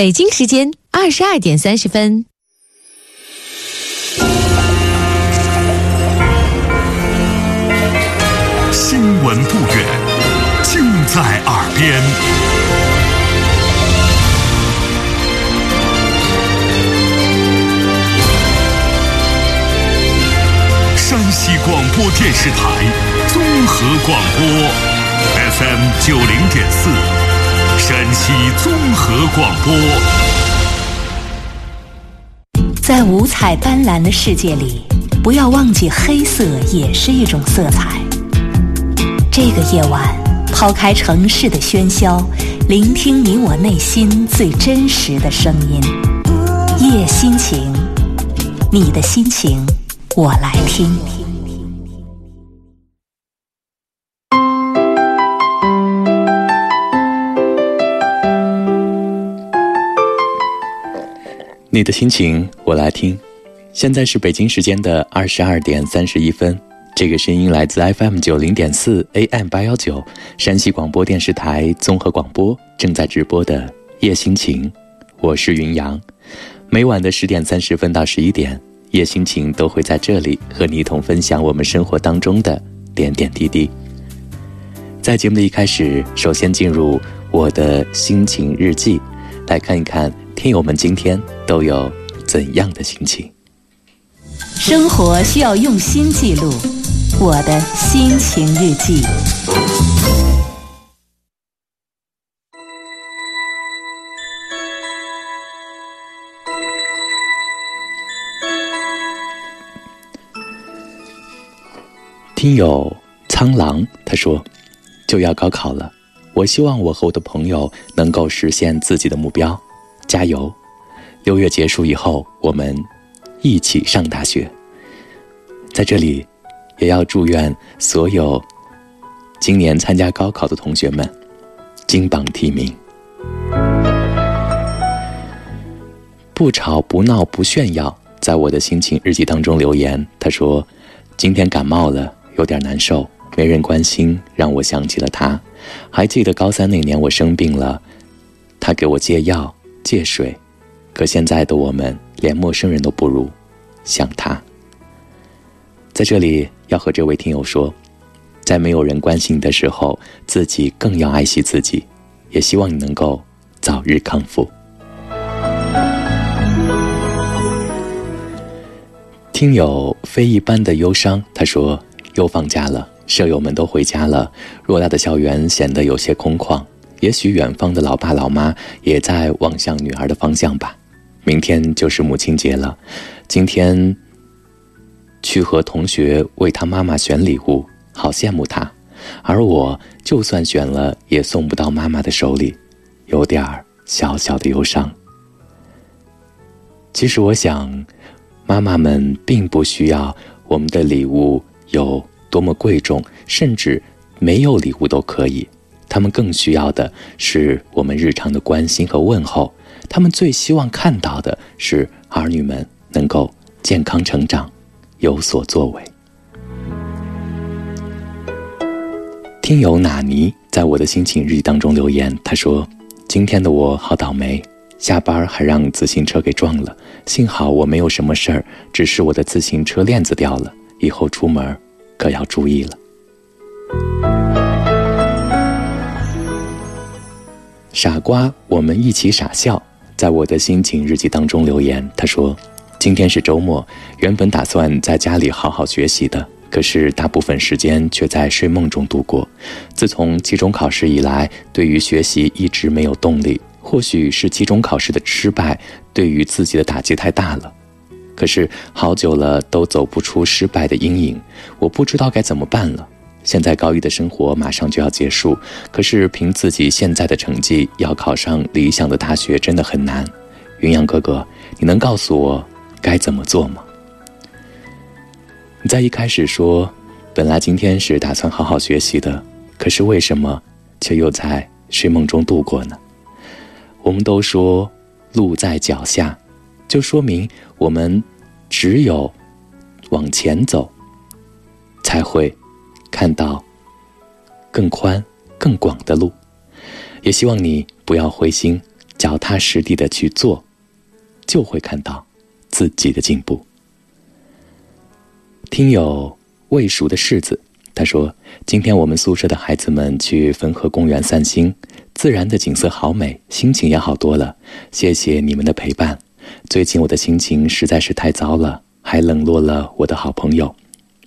北京时间二十二点三十分。新闻不远，尽在耳边。山西广播电视台综合广播，FM 九零点四，山西综合广播。在五彩斑斓的世界里，不要忘记黑色也是一种色彩。这个夜晚，抛开城市的喧嚣，聆听你我内心最真实的声音。夜心情，你的心情，我来听。你的心情，我来听。现在是北京时间的二十二点三十一分。这个声音来自 FM 九零点四 AM 八幺九，山西广播电视台综合广播正在直播的夜心情，我是云阳。每晚的十点三十分到十一点，夜心情都会在这里和你一同分享我们生活当中的点点滴滴。在节目的一开始，首先进入我的心情日记，来看一看听友们今天都有怎样的心情。生活需要用心记录。我的心情日记。听友苍狼他说：“就要高考了，我希望我和我的朋友能够实现自己的目标，加油！六月结束以后，我们一起上大学。”在这里。也要祝愿所有今年参加高考的同学们金榜题名。不吵不闹不炫耀，在我的心情日记当中留言，他说：“今天感冒了，有点难受，没人关心，让我想起了他。还记得高三那年我生病了，他给我借药借水，可现在的我们连陌生人都不如，想他。”在这里。要和这位听友说，在没有人关心你的时候，自己更要爱惜自己。也希望你能够早日康复。听友非一般的忧伤，他说又放假了，舍友们都回家了，偌大的校园显得有些空旷。也许远方的老爸老妈也在望向女儿的方向吧。明天就是母亲节了，今天。去和同学为他妈妈选礼物，好羡慕他，而我就算选了，也送不到妈妈的手里，有点儿小小的忧伤。其实我想，妈妈们并不需要我们的礼物有多么贵重，甚至没有礼物都可以。他们更需要的是我们日常的关心和问候。他们最希望看到的是儿女们能够健康成长。有所作为。听友纳尼在我的心情日记当中留言，他说：“今天的我好倒霉，下班还让自行车给撞了。幸好我没有什么事儿，只是我的自行车链子掉了，以后出门可要注意了。”傻瓜，我们一起傻笑，在我的心情日记当中留言，他说。今天是周末，原本打算在家里好好学习的，可是大部分时间却在睡梦中度过。自从期中考试以来，对于学习一直没有动力。或许是期中考试的失败对于自己的打击太大了，可是好久了都走不出失败的阴影，我不知道该怎么办了。现在高一的生活马上就要结束，可是凭自己现在的成绩要考上理想的大学真的很难。云阳哥哥，你能告诉我？该怎么做吗？你在一开始说，本来今天是打算好好学习的，可是为什么却又在睡梦中度过呢？我们都说路在脚下，就说明我们只有往前走，才会看到更宽更广的路。也希望你不要灰心，脚踏实地的去做，就会看到自己的进步。听友未熟的柿子，他说：“今天我们宿舍的孩子们去汾河公园散心，自然的景色好美，心情也好多了。谢谢你们的陪伴。最近我的心情实在是太糟了，还冷落了我的好朋友。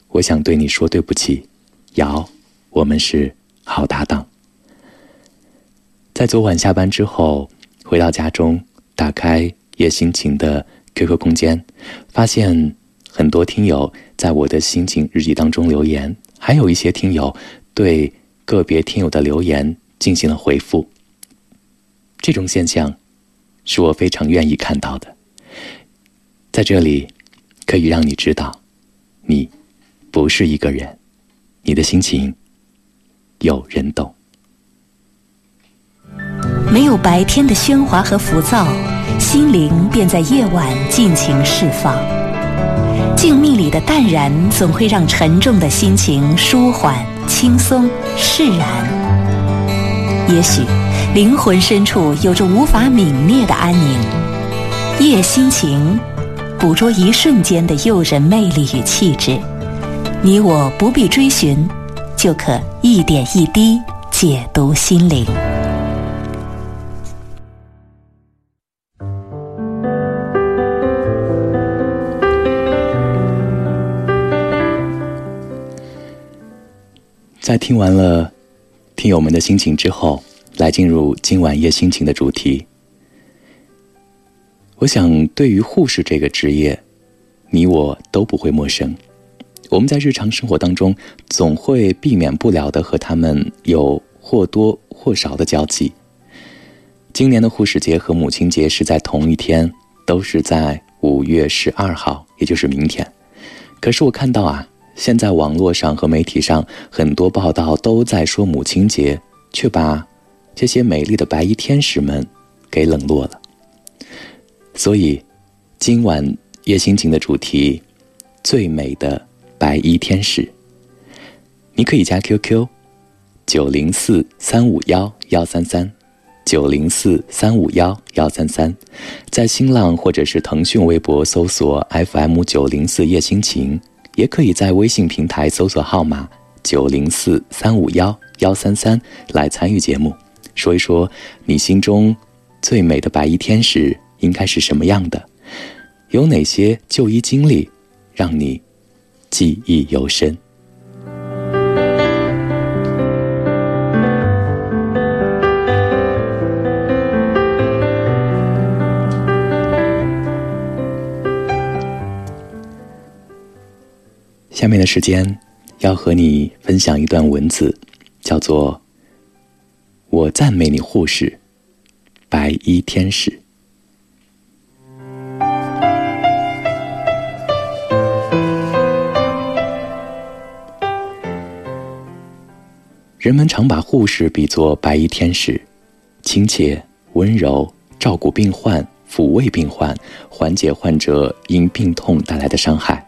我想对你说对不起，瑶，我们是好搭档。”在昨晚下班之后，回到家中，打开叶心情的 QQ 空间，发现很多听友在我的心情日记当中留言，还有一些听友对个别听友的留言进行了回复。这种现象是我非常愿意看到的，在这里可以让你知道，你不是一个人，你的心情有人懂。没有白天的喧哗和浮躁，心灵便在夜晚尽情释放。静谧里的淡然，总会让沉重的心情舒缓、轻松、释然。也许，灵魂深处有着无法泯灭的安宁。夜心情，捕捉一瞬间的诱人魅力与气质，你我不必追寻，就可一点一滴解读心灵。在听完了听友们的心情之后，来进入今晚夜心情的主题。我想，对于护士这个职业，你我都不会陌生。我们在日常生活当中，总会避免不了的和他们有或多或少的交集。今年的护士节和母亲节是在同一天，都是在五月十二号，也就是明天。可是我看到啊。现在网络上和媒体上很多报道都在说母亲节，却把这些美丽的白衣天使们给冷落了。所以，今晚夜心情的主题——最美的白衣天使。你可以加 QQ：九零四三五幺幺三三，九零四三五幺幺三三，在新浪或者是腾讯微博搜索 FM 九零四夜心情。也可以在微信平台搜索号码九零四三五幺幺三三来参与节目，说一说你心中最美的白衣天使应该是什么样的？有哪些就医经历让你记忆犹深？下面的时间，要和你分享一段文字，叫做“我赞美你，护士，白衣天使”。人们常把护士比作白衣天使，亲切、温柔，照顾病患，抚慰病患，缓解患者因病痛带来的伤害。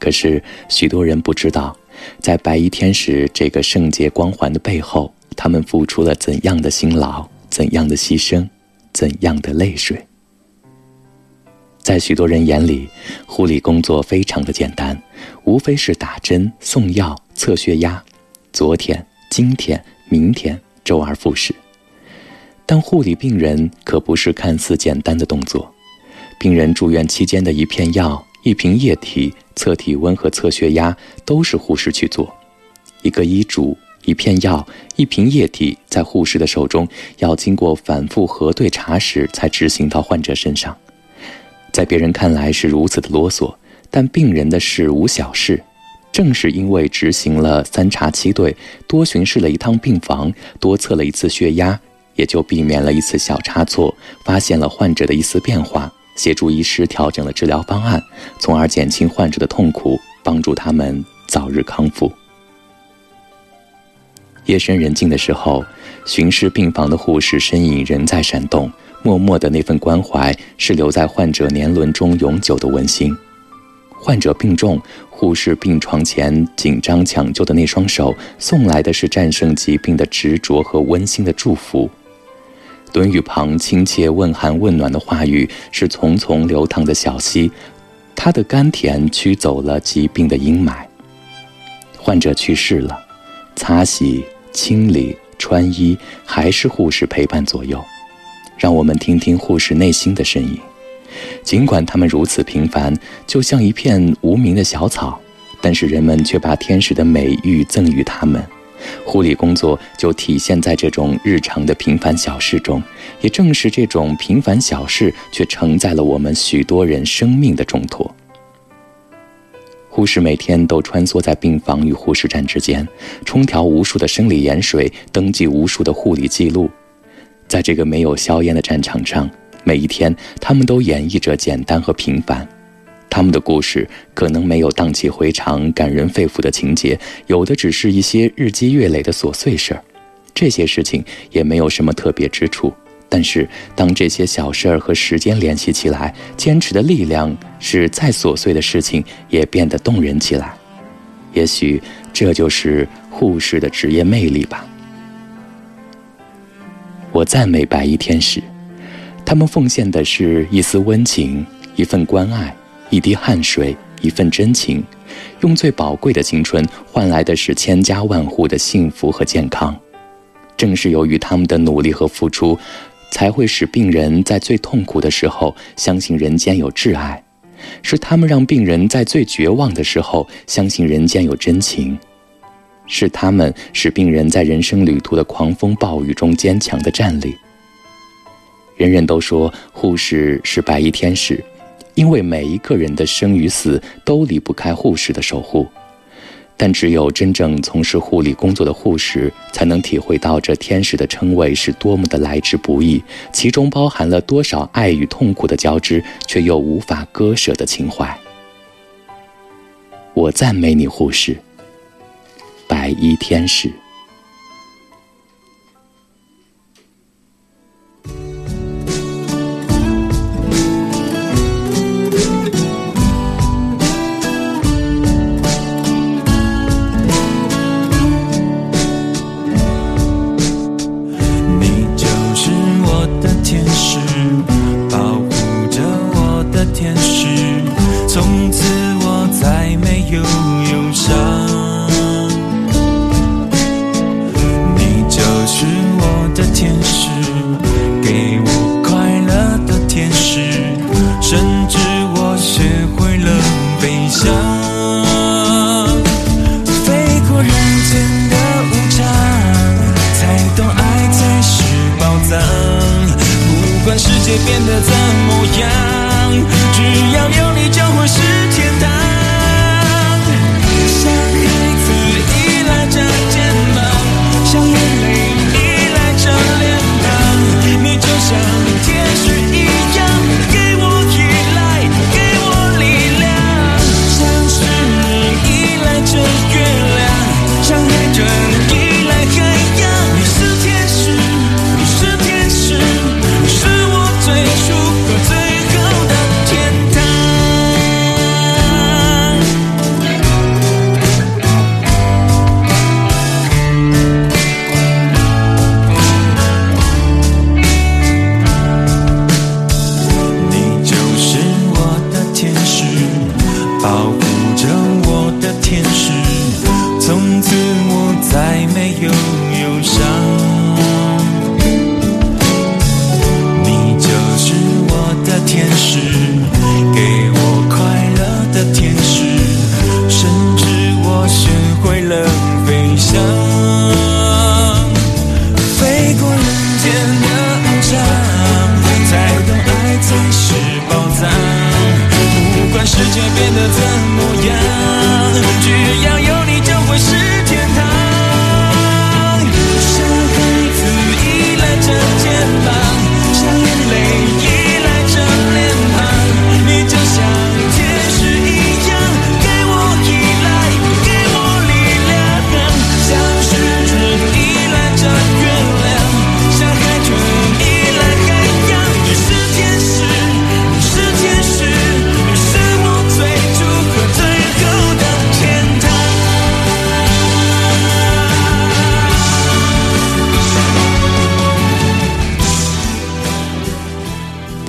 可是，许多人不知道，在白衣天使这个圣洁光环的背后，他们付出了怎样的辛劳，怎样的牺牲，怎样的泪水。在许多人眼里，护理工作非常的简单，无非是打针、送药、测血压，昨天、今天、明天，周而复始。但护理病人可不是看似简单的动作，病人住院期间的一片药。一瓶液体测体温和测血压都是护士去做，一个医嘱、一片药、一瓶液体在护士的手中要经过反复核对查实才执行到患者身上，在别人看来是如此的啰嗦，但病人的事无小事。正是因为执行了三查七对，多巡视了一趟病房，多测了一次血压，也就避免了一次小差错，发现了患者的一丝变化。协助医师调整了治疗方案，从而减轻患者的痛苦，帮助他们早日康复。夜深人静的时候，巡视病房的护士身影仍在闪动，默默的那份关怀是留在患者年轮中永久的温馨。患者病重，护士病床前紧张抢救的那双手，送来的是战胜疾病的执着和温馨的祝福。轮语旁亲切问寒问暖的话语，是淙淙流淌的小溪，它的甘甜驱走了疾病的阴霾。患者去世了，擦洗、清理、穿衣，还是护士陪伴左右。让我们听听护士内心的声音。尽管他们如此平凡，就像一片无名的小草，但是人们却把天使的美誉赠予他们。护理工作就体现在这种日常的平凡小事中，也正是这种平凡小事，却承载了我们许多人生命的重托。护士每天都穿梭在病房与护士站之间，冲调无数的生理盐水，登记无数的护理记录。在这个没有硝烟的战场上，每一天他们都演绎着简单和平凡。他们的故事可能没有荡气回肠、感人肺腑的情节，有的只是一些日积月累的琐碎事儿。这些事情也没有什么特别之处。但是，当这些小事儿和时间联系起来，坚持的力量使再琐碎的事情也变得动人起来。也许这就是护士的职业魅力吧。我赞美白衣天使，他们奉献的是一丝温情，一份关爱，一滴汗水，一份真情，用最宝贵的青春换来的是千家万户的幸福和健康。正是由于他们的努力和付出。才会使病人在最痛苦的时候相信人间有挚爱，是他们让病人在最绝望的时候相信人间有真情，是他们使病人在人生旅途的狂风暴雨中坚强的站立。人人都说护士是白衣天使，因为每一个人的生与死都离不开护士的守护。但只有真正从事护理工作的护士，才能体会到这天使的称谓是多么的来之不易，其中包含了多少爱与痛苦的交织，却又无法割舍的情怀。我赞美你，护士，白衣天使。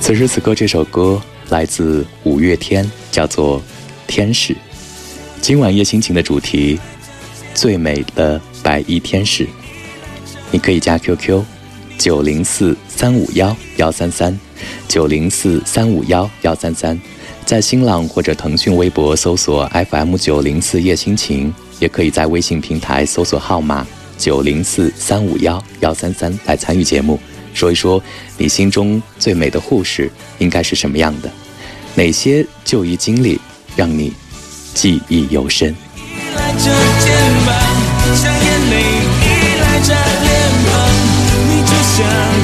此时此刻，这首歌来自五月天，叫做《天使》。今晚夜心情的主题：最美的白衣天使。你可以加 QQ：九零四三五幺幺三三，九零四三五幺幺三三。在新浪或者腾讯微博搜索 FM 九零四夜心情，也可以在微信平台搜索号码九零四三五幺幺三三来参与节目，说一说你心中最美的护士应该是什么样的，哪些就医经历让你记忆犹深。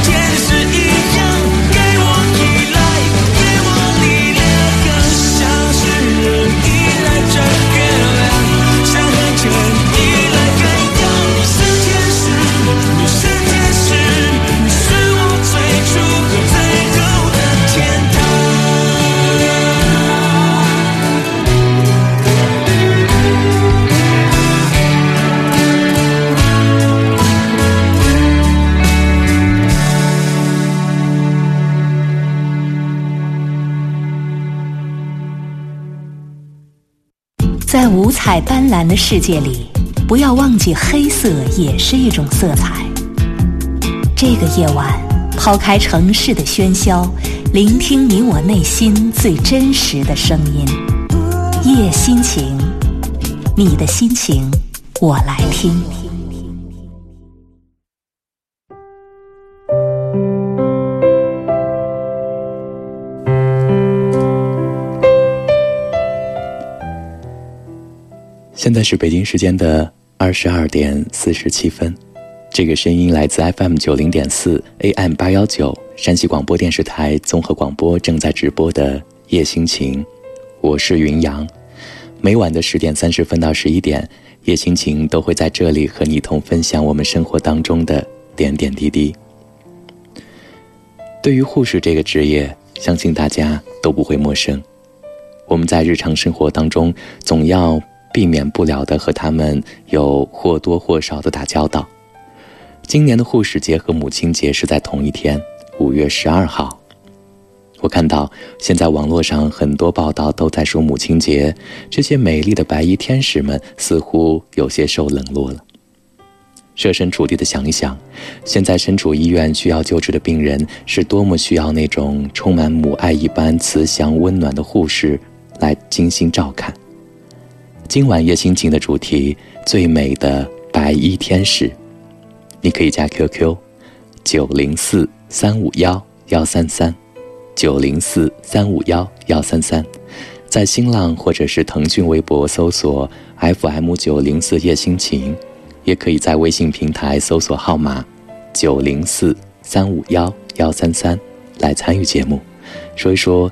五蓝的世界里，不要忘记黑色也是一种色彩。这个夜晚，抛开城市的喧嚣，聆听你我内心最真实的声音。夜心情，你的心情，我来听。现在是北京时间的二十二点四十七分，这个声音来自 FM 九零点四 AM 八幺九山西广播电视台综合广播正在直播的夜心情，我是云阳。每晚的十点三十分到十一点，夜心情都会在这里和你同分享我们生活当中的点点滴滴。对于护士这个职业，相信大家都不会陌生。我们在日常生活当中总要。避免不了的和他们有或多或少的打交道。今年的护士节和母亲节是在同一天，五月十二号。我看到现在网络上很多报道都在说母亲节，这些美丽的白衣天使们似乎有些受冷落了。设身处地的想一想，现在身处医院需要救治的病人是多么需要那种充满母爱一般慈祥温暖的护士来精心照看。今晚夜心情的主题：最美的白衣天使。你可以加 QQ：九零四三五幺幺三三，九零四三五幺幺三三，在新浪或者是腾讯微博搜索 FM 九零四夜心情，也可以在微信平台搜索号码九零四三五幺幺三三来参与节目，说一说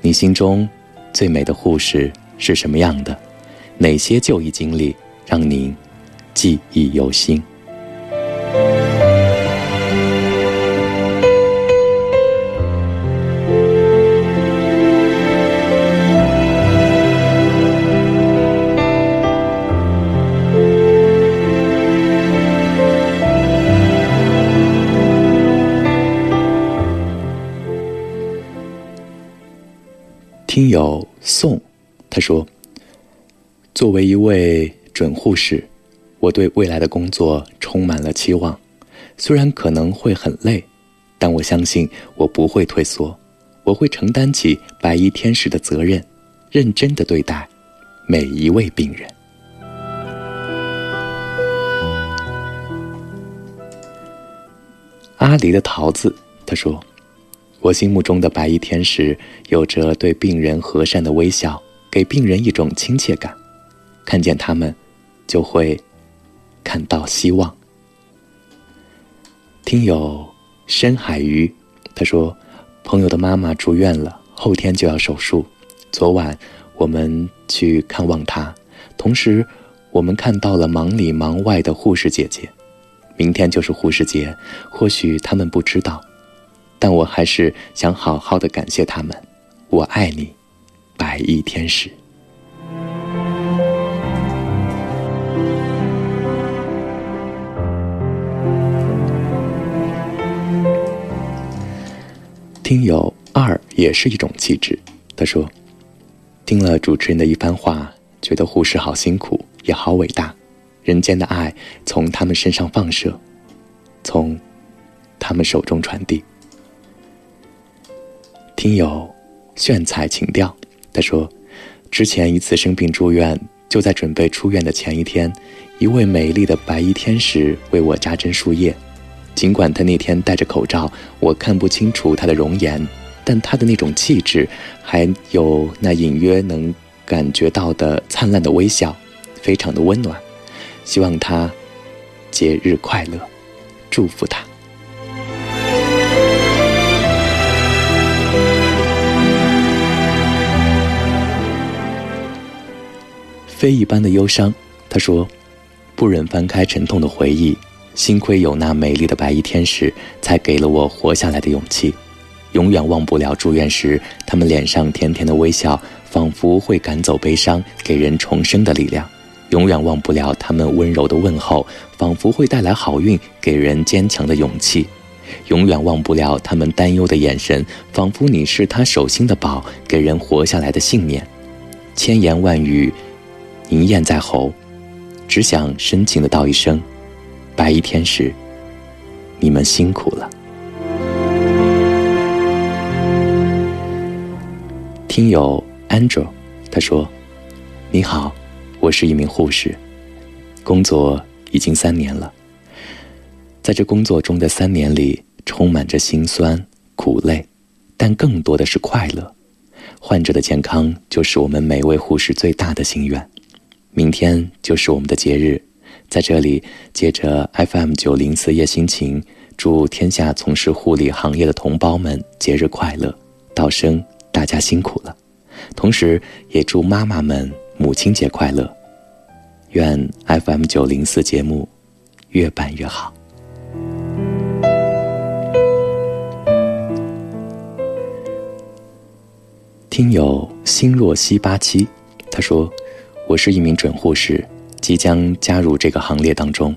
你心中最美的护士是什么样的。哪些就医经历让您记忆犹新？听友宋，他说。作为一位准护士，我对未来的工作充满了期望。虽然可能会很累，但我相信我不会退缩，我会承担起白衣天使的责任，认真的对待每一位病人。阿离的桃子他说：“我心目中的白衣天使有着对病人和善的微笑，给病人一种亲切感。”看见他们，就会看到希望。听友深海鱼，他说，朋友的妈妈住院了，后天就要手术。昨晚我们去看望她，同时我们看到了忙里忙外的护士姐姐。明天就是护士节，或许他们不知道，但我还是想好好的感谢他们。我爱你，白衣天使。听友二也是一种气质。他说，听了主持人的一番话，觉得护士好辛苦，也好伟大，人间的爱从他们身上放射，从他们手中传递。听友炫彩情调，他说，之前一次生病住院，就在准备出院的前一天，一位美丽的白衣天使为我扎针输液。尽管他那天戴着口罩，我看不清楚他的容颜，但他的那种气质，还有那隐约能感觉到的灿烂的微笑，非常的温暖。希望他节日快乐，祝福他。非一般的忧伤，他说，不忍翻开沉痛的回忆。幸亏有那美丽的白衣天使，才给了我活下来的勇气。永远忘不了住院时他们脸上甜甜的微笑，仿佛会赶走悲伤，给人重生的力量。永远忘不了他们温柔的问候，仿佛会带来好运，给人坚强的勇气。永远忘不了他们担忧的眼神，仿佛你是他手心的宝，给人活下来的信念。千言万语凝咽在喉，只想深情的道一声。白衣天使，你们辛苦了。听友 Angel，他说：“你好，我是一名护士，工作已经三年了。在这工作中的三年里，充满着辛酸苦累，但更多的是快乐。患者的健康就是我们每位护士最大的心愿。明天就是我们的节日。”在这里，借着 FM 九零四夜心情，祝天下从事护理行业的同胞们节日快乐，道声大家辛苦了。同时，也祝妈妈们母亲节快乐。愿 FM 九零四节目越办越好。听友心若西八七，他说：“我是一名准护士。”即将加入这个行列当中，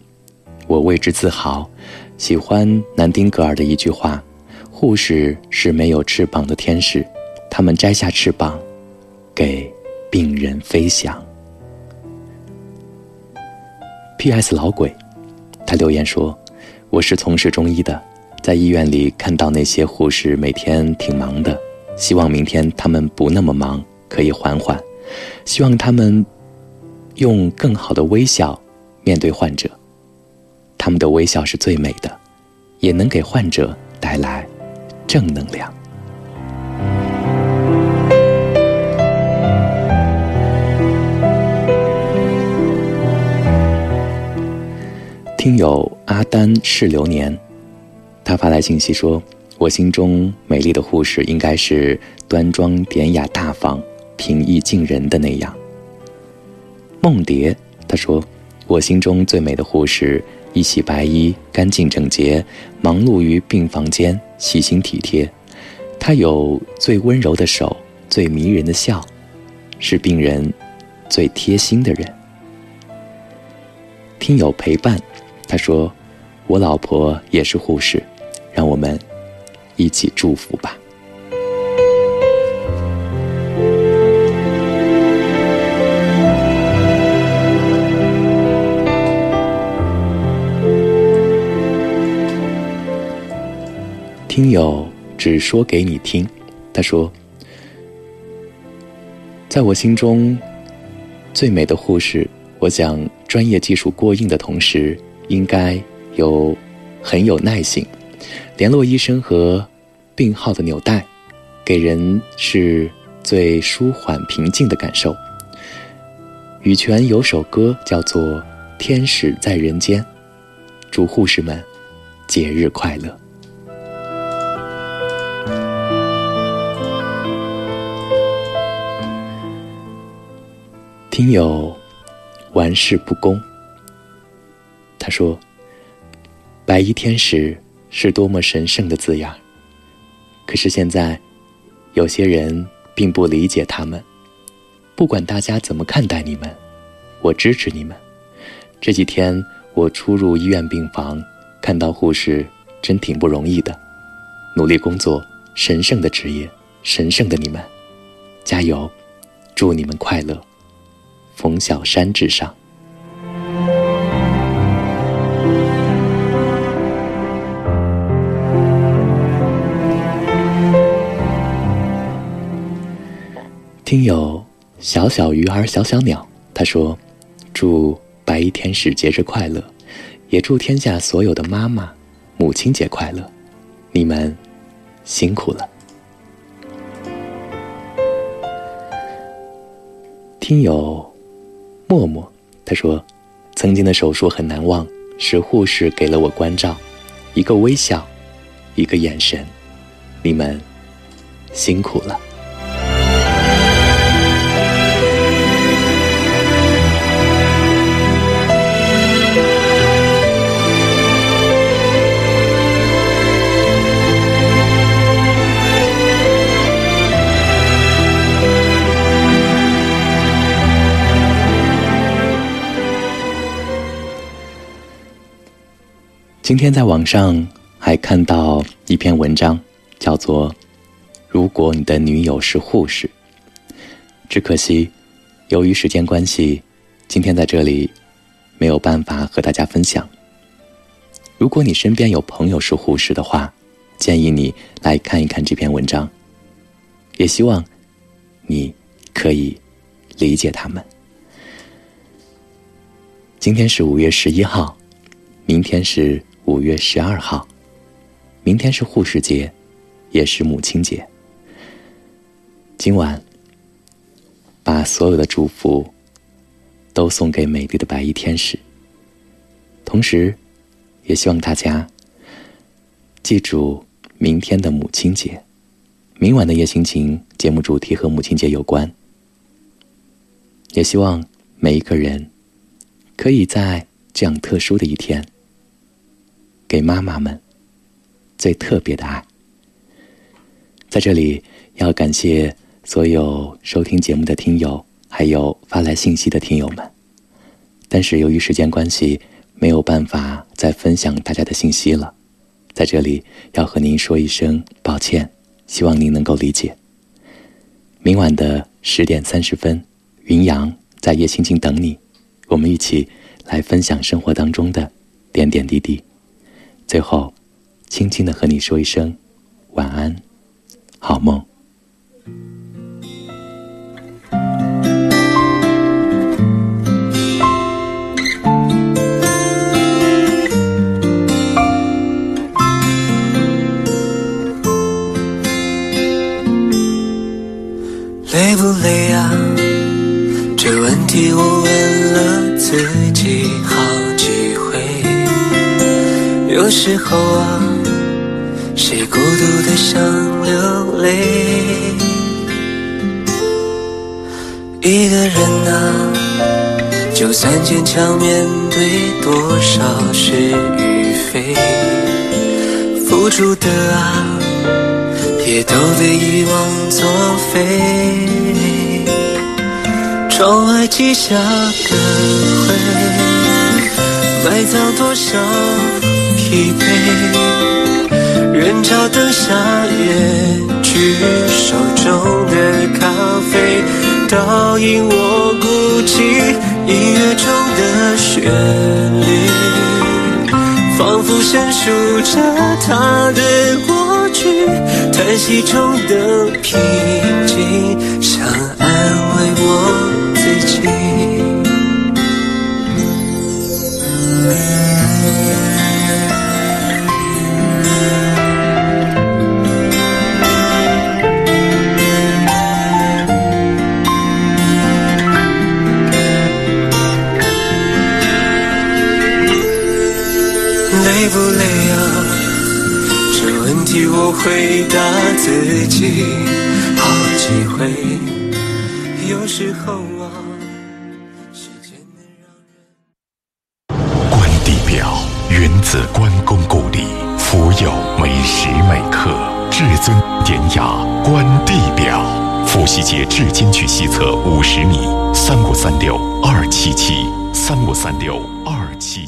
我为之自豪。喜欢南丁格尔的一句话：“护士是没有翅膀的天使，他们摘下翅膀，给病人飞翔。” P.S. 老鬼，他留言说：“我是从事中医的，在医院里看到那些护士每天挺忙的，希望明天他们不那么忙，可以缓缓，希望他们。”用更好的微笑面对患者，他们的微笑是最美的，也能给患者带来正能量。听友阿丹是流年，他发来信息说：“我心中美丽的护士应该是端庄典雅大方、平易近人的那样。”梦蝶，她说：“我心中最美的护士，一袭白衣，干净整洁，忙碌于病房间，细心体贴。她有最温柔的手，最迷人的笑，是病人最贴心的人。”听友陪伴，他说：“我老婆也是护士，让我们一起祝福吧。”听友只说给你听，他说，在我心中，最美的护士，我想专业技术过硬的同时，应该有很有耐心，联络医生和病号的纽带，给人是最舒缓平静的感受。羽泉有首歌叫做《天使在人间》，祝护士们节日快乐。听友，玩世不恭。他说：“白衣天使是多么神圣的字眼，可是现在，有些人并不理解他们。不管大家怎么看待你们，我支持你们。这几天我出入医院病房，看到护士真挺不容易的，努力工作，神圣的职业，神圣的你们，加油！祝你们快乐。冯小山之上。听友小小鱼儿小小鸟，他说：“祝白衣天使节日快乐，也祝天下所有的妈妈母亲节快乐，你们辛苦了。”听友。默默，他说：“曾经的手术很难忘，是护士给了我关照，一个微笑，一个眼神，你们辛苦了。”今天在网上还看到一篇文章，叫做《如果你的女友是护士》。只可惜，由于时间关系，今天在这里没有办法和大家分享。如果你身边有朋友是护士的话，建议你来看一看这篇文章，也希望你可以理解他们。今天是五月十一号，明天是。五月十二号，明天是护士节，也是母亲节。今晚，把所有的祝福都送给美丽的白衣天使。同时，也希望大家记住明天的母亲节。明晚的夜心情节目主题和母亲节有关。也希望每一个人可以在这样特殊的一天。给妈妈们最特别的爱，在这里要感谢所有收听节目的听友，还有发来信息的听友们。但是由于时间关系，没有办法再分享大家的信息了，在这里要和您说一声抱歉，希望您能够理解。明晚的十点三十分，云阳在夜心情等你，我们一起来分享生活当中的点点滴滴。最后，轻轻的和你说一声晚安，好梦。累不累啊？这问题我问了自己好。有时候啊，谁孤独的想流泪？一个人啊，就算坚强面对多少是与非，付出的啊，也都被遗忘作废。窗外积下的灰，埋葬多少？疲惫，人潮灯下，也举手中的咖啡，倒映我孤寂音乐中的旋律，仿佛阐述着他的过去，叹息中的平静，想安慰我自己。不累啊？这问题我回答自己好几回。有时候啊，时间能让人。观地表，原自关公故里，福佑每时每刻，至尊典雅。观地表，伏羲节至今取西侧五十米，三五三六二七七，三五三六二七。